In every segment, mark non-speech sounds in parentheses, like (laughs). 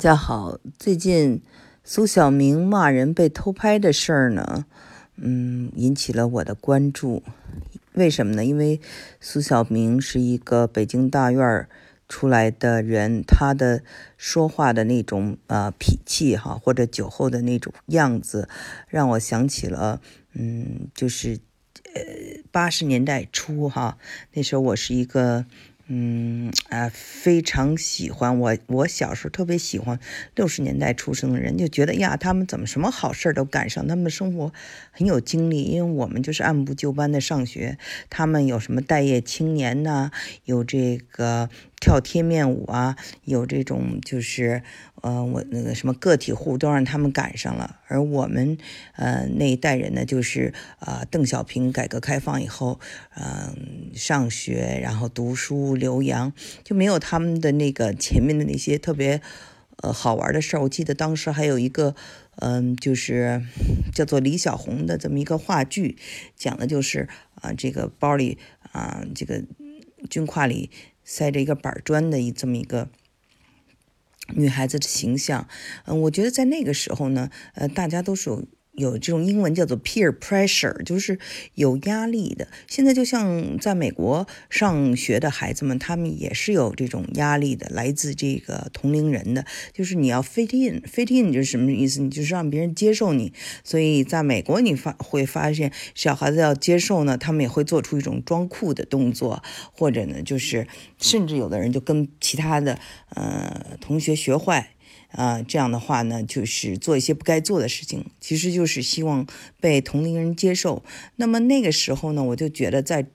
大家好，最近苏小明骂人被偷拍的事儿呢，嗯，引起了我的关注。为什么呢？因为苏小明是一个北京大院出来的人，他的说话的那种呃脾气哈，或者酒后的那种样子，让我想起了嗯，就是呃八十年代初哈，那时候我是一个。嗯啊，非常喜欢我。我小时候特别喜欢六十年代出生的人，就觉得呀，他们怎么什么好事都赶上，他们生活很有精力。因为我们就是按部就班的上学，他们有什么待业青年呐，有这个。跳贴面舞啊，有这种就是，呃，我那个什么个体户都让他们赶上了，而我们，呃，那一代人呢，就是啊，邓小平改革开放以后，嗯，上学然后读书留洋，就没有他们的那个前面的那些特别，呃，好玩的事儿。我记得当时还有一个，嗯，就是叫做李小红的这么一个话剧，讲的就是啊，这个包里啊，这个军挎里。塞着一个板砖的一这么一个女孩子的形象，嗯，我觉得在那个时候呢，呃，大家都是有。有这种英文叫做 peer pressure，就是有压力的。现在就像在美国上学的孩子们，他们也是有这种压力的，来自这个同龄人的。就是你要 fit in，fit in 就是什么意思？你就是让别人接受你。所以在美国，你发会发现小孩子要接受呢，他们也会做出一种装酷的动作，或者呢，就是甚至有的人就跟其他的呃同学学坏。啊，这样的话呢，就是做一些不该做的事情，其实就是希望被同龄人接受。那么那个时候呢，我就觉得在，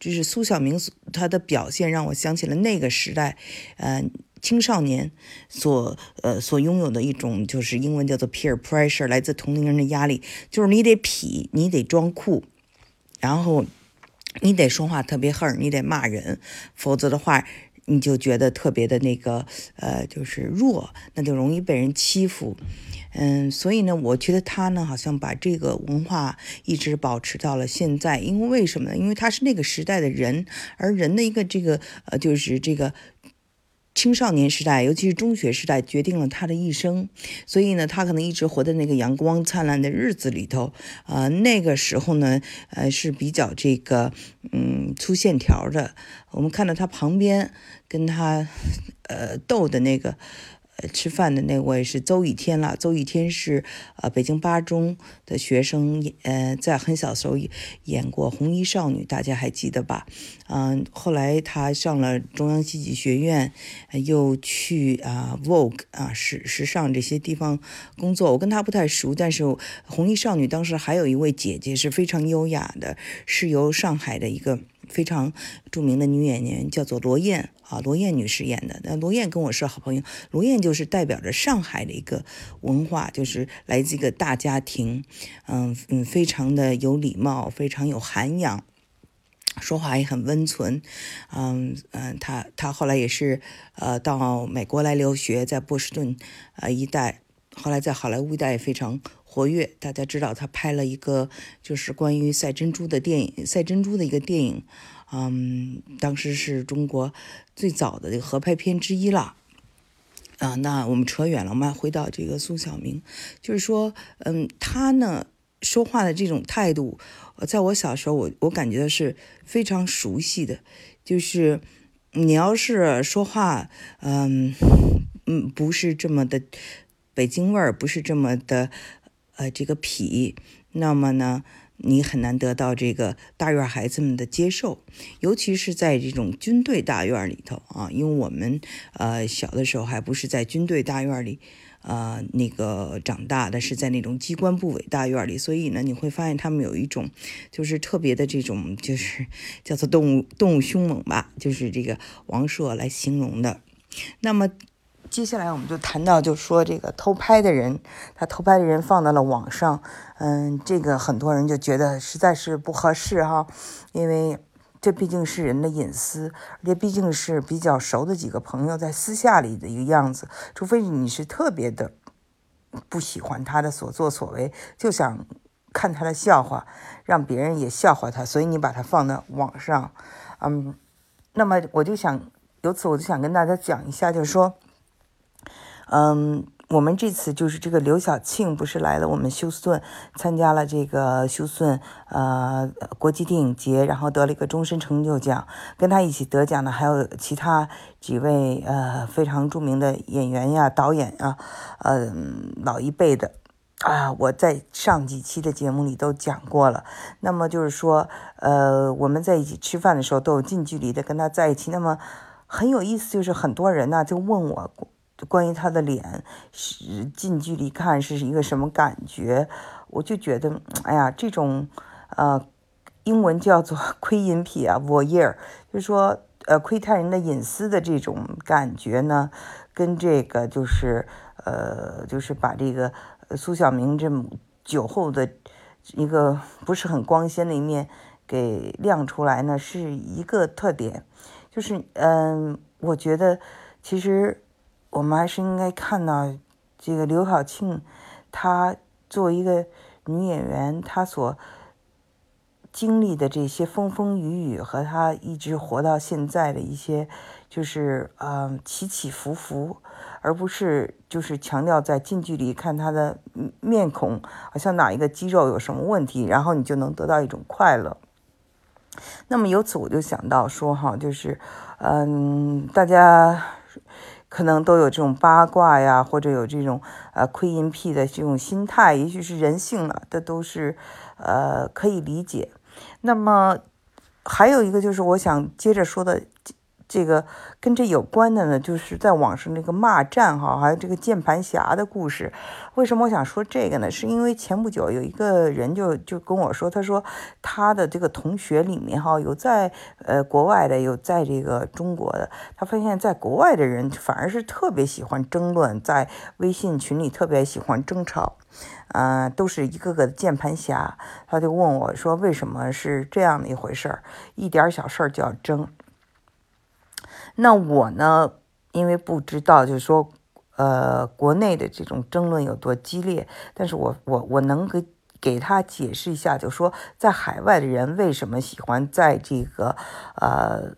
就是苏小明他的表现让我想起了那个时代，呃，青少年所呃所拥有的一种就是英文叫做 peer pressure，来自同龄人的压力，就是你得痞，你得装酷，然后你得说话特别横，你得骂人，否则的话。你就觉得特别的那个，呃，就是弱，那就容易被人欺负，嗯，所以呢，我觉得他呢，好像把这个文化一直保持到了现在，因为为什么呢？因为他是那个时代的人，而人的一个这个，呃，就是这个。青少年时代，尤其是中学时代，决定了他的一生。所以呢，他可能一直活在那个阳光灿烂的日子里头。呃，那个时候呢，呃，是比较这个，嗯，粗线条的。我们看到他旁边跟他，呃，斗的那个。吃饭的那位是邹雨天了。邹雨天是呃北京八中的学生，呃，在很小时候演过《红衣少女》，大家还记得吧？嗯，后来他上了中央戏剧学院，又去啊 Vogue 啊时时尚这些地方工作。我跟他不太熟，但是《红衣少女》当时还有一位姐姐是非常优雅的，是由上海的一个。非常著名的女演员叫做罗燕啊，罗燕女士演的。那罗燕跟我是好朋友，罗燕就是代表着上海的一个文化，就是来自一个大家庭，嗯嗯，非常的有礼貌，非常有涵养，说话也很温存，嗯嗯，她她后来也是呃到美国来留学，在波士顿呃一带，后来在好莱坞一带也非常。活跃，大家知道他拍了一个就是关于赛珍珠的电影，赛珍珠的一个电影，嗯，当时是中国最早的这个合拍片之一了。啊，那我们扯远了，我们回到这个宋小明，就是说，嗯，他呢说话的这种态度，在我小时候，我我感觉是非常熟悉的，就是你要是说话，嗯嗯，不是这么的北京味儿，不是这么的。呃，这个痞，那么呢，你很难得到这个大院孩子们的接受，尤其是在这种军队大院里头啊，因为我们呃小的时候还不是在军队大院里，呃那个长大的，是在那种机关部委大院里，所以呢，你会发现他们有一种就是特别的这种就是叫做动物动物凶猛吧，就是这个王朔来形容的，那么。接下来我们就谈到，就说这个偷拍的人，他偷拍的人放到了网上，嗯，这个很多人就觉得实在是不合适哈，因为这毕竟是人的隐私，而且毕竟是比较熟的几个朋友在私下里的一个样子，除非你是特别的不喜欢他的所作所为，就想看他的笑话，让别人也笑话他，所以你把他放到网上，嗯，那么我就想由此我就想跟大家讲一下，就是说。嗯。我们这次就是这个刘晓庆不是来了我们休斯顿参加了这个休斯顿呃国际电影节，然后得了一个终身成就奖。跟他一起得奖的还有其他几位呃非常著名的演员呀、导演啊，嗯，老一辈的啊，我在上几期的节目里都讲过了。那么就是说，呃，我们在一起吃饭的时候都有近距离的跟他在一起。那么很有意思，就是很多人呢就问我。关于他的脸是近距离看是一个什么感觉？我就觉得，哎呀，这种呃，英文叫做 (laughs) 窥隐癖啊，voyeur，就是说呃，窥探人的隐私的这种感觉呢，跟这个就是呃，就是把这个苏小明这么酒后的一个不是很光鲜的一面给亮出来呢，是一个特点。就是嗯，我觉得其实。我们还是应该看到这个刘晓庆，她作为一个女演员，她所经历的这些风风雨雨和她一直活到现在的一些，就是嗯起起伏伏，而不是就是强调在近距离看她的面孔，好像哪一个肌肉有什么问题，然后你就能得到一种快乐。那么由此我就想到说哈，就是嗯大家。可能都有这种八卦呀，或者有这种呃窥阴癖的这种心态，也许是人性了，这都是呃可以理解。那么还有一个就是我想接着说的。这个跟这有关的呢，就是在网上那个骂战哈，还有这个键盘侠的故事。为什么我想说这个呢？是因为前不久有一个人就就跟我说，他说他的这个同学里面哈，有在呃国外的，有在这个中国的。他发现，在国外的人反而是特别喜欢争论，在微信群里特别喜欢争吵，啊，都是一个个的键盘侠。他就问我说，为什么是这样的一回事儿？一点小事儿就要争。那我呢？因为不知道，就是说，呃，国内的这种争论有多激烈，但是我我我能给给他解释一下，就说在海外的人为什么喜欢在这个呃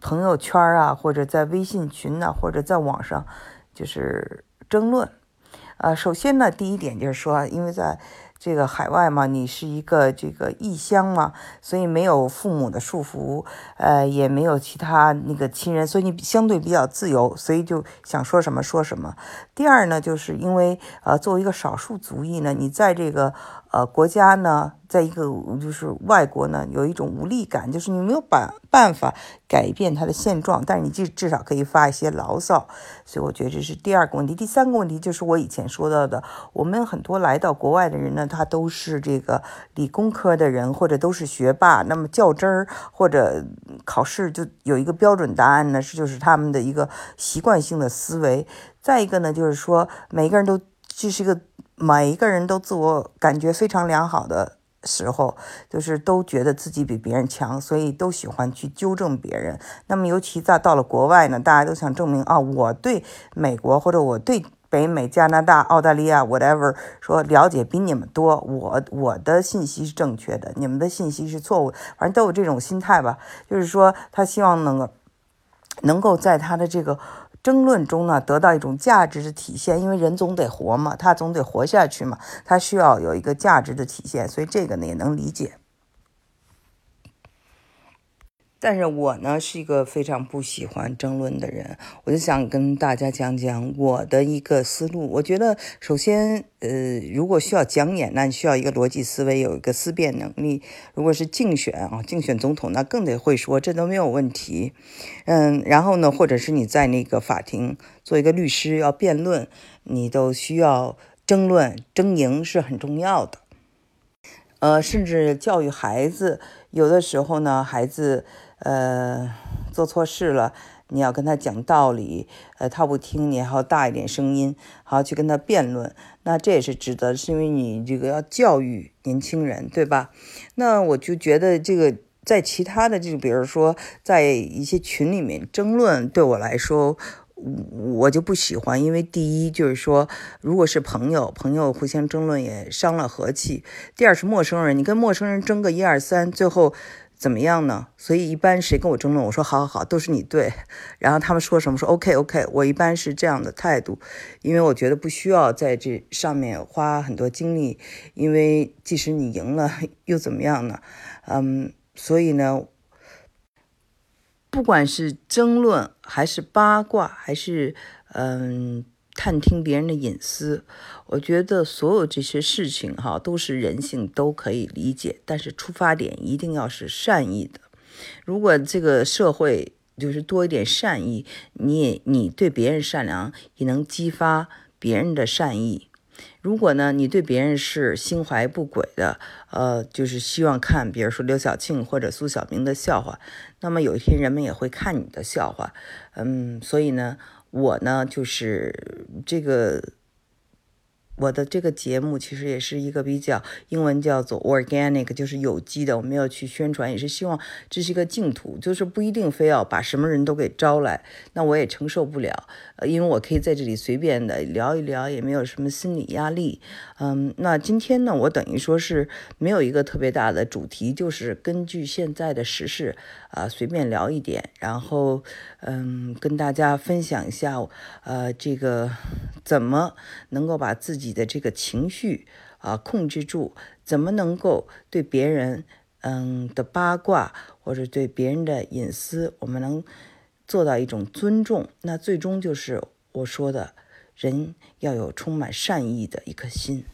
朋友圈啊，或者在微信群呢，或者在网上就是争论。呃，首先呢，第一点就是说，因为在这个海外嘛，你是一个这个异乡嘛，所以没有父母的束缚，呃，也没有其他那个亲人，所以你相对比较自由，所以就想说什么说什么。第二呢，就是因为呃，作为一个少数族裔呢，你在这个。呃，国家呢，在一个就是外国呢，有一种无力感，就是你没有办办法改变它的现状，但是你至至少可以发一些牢骚，所以我觉得这是第二个问题。第三个问题就是我以前说到的，我们很多来到国外的人呢，他都是这个理工科的人，或者都是学霸，那么较真儿或者考试就有一个标准答案呢，是就是他们的一个习惯性的思维。再一个呢，就是说每个人都这是一个。每一个人都自我感觉非常良好的时候，就是都觉得自己比别人强，所以都喜欢去纠正别人。那么，尤其在到了国外呢，大家都想证明啊，我对美国或者我对北美、加拿大、澳大利亚 whatever 说了解比你们多，我我的信息是正确的，你们的信息是错误，反正都有这种心态吧。就是说，他希望能够能够在他的这个。争论中呢，得到一种价值的体现，因为人总得活嘛，他总得活下去嘛，他需要有一个价值的体现，所以这个呢也能理解。但是我呢是一个非常不喜欢争论的人，我就想跟大家讲讲我的一个思路。我觉得，首先，呃，如果需要讲演，那你需要一个逻辑思维，有一个思辨能力。如果是竞选啊，竞选总统，那更得会说，这都没有问题。嗯，然后呢，或者是你在那个法庭做一个律师要辩论，你都需要争论，争赢是很重要的。呃，甚至教育孩子，有的时候呢，孩子。呃，做错事了，你要跟他讲道理，呃，他不听，你还要大一点声音，好去跟他辩论，那这也是值得，是因为你这个要教育年轻人，对吧？那我就觉得这个在其他的，就比如说在一些群里面争论，对我来说，我就不喜欢，因为第一就是说，如果是朋友，朋友互相争论也伤了和气；第二是陌生人，你跟陌生人争个一二三，最后。怎么样呢？所以一般谁跟我争论，我说好好好，都是你对。然后他们说什么说 OK OK，我一般是这样的态度，因为我觉得不需要在这上面花很多精力，因为即使你赢了 (laughs) 又怎么样呢？嗯，所以呢，不管是争论还是八卦，还是嗯。探听别人的隐私，我觉得所有这些事情哈都是人性都可以理解，但是出发点一定要是善意的。如果这个社会就是多一点善意，你也你对别人善良，也能激发别人的善意。如果呢，你对别人是心怀不轨的，呃，就是希望看，比如说刘晓庆或者苏小明的笑话，那么有一天人们也会看你的笑话。嗯，所以呢。我呢，就是这个。我的这个节目其实也是一个比较英文叫做 organic，就是有机的。我没有去宣传，也是希望这是一个净土，就是不一定非要把什么人都给招来，那我也承受不了。呃，因为我可以在这里随便的聊一聊，也没有什么心理压力。嗯，那今天呢，我等于说是没有一个特别大的主题，就是根据现在的时事啊，随便聊一点，然后嗯，跟大家分享一下，呃，这个怎么能够把自己。的这个情绪啊控制住，怎么能够对别人嗯的八卦或者对别人的隐私，我们能做到一种尊重？那最终就是我说的，人要有充满善意的一颗心。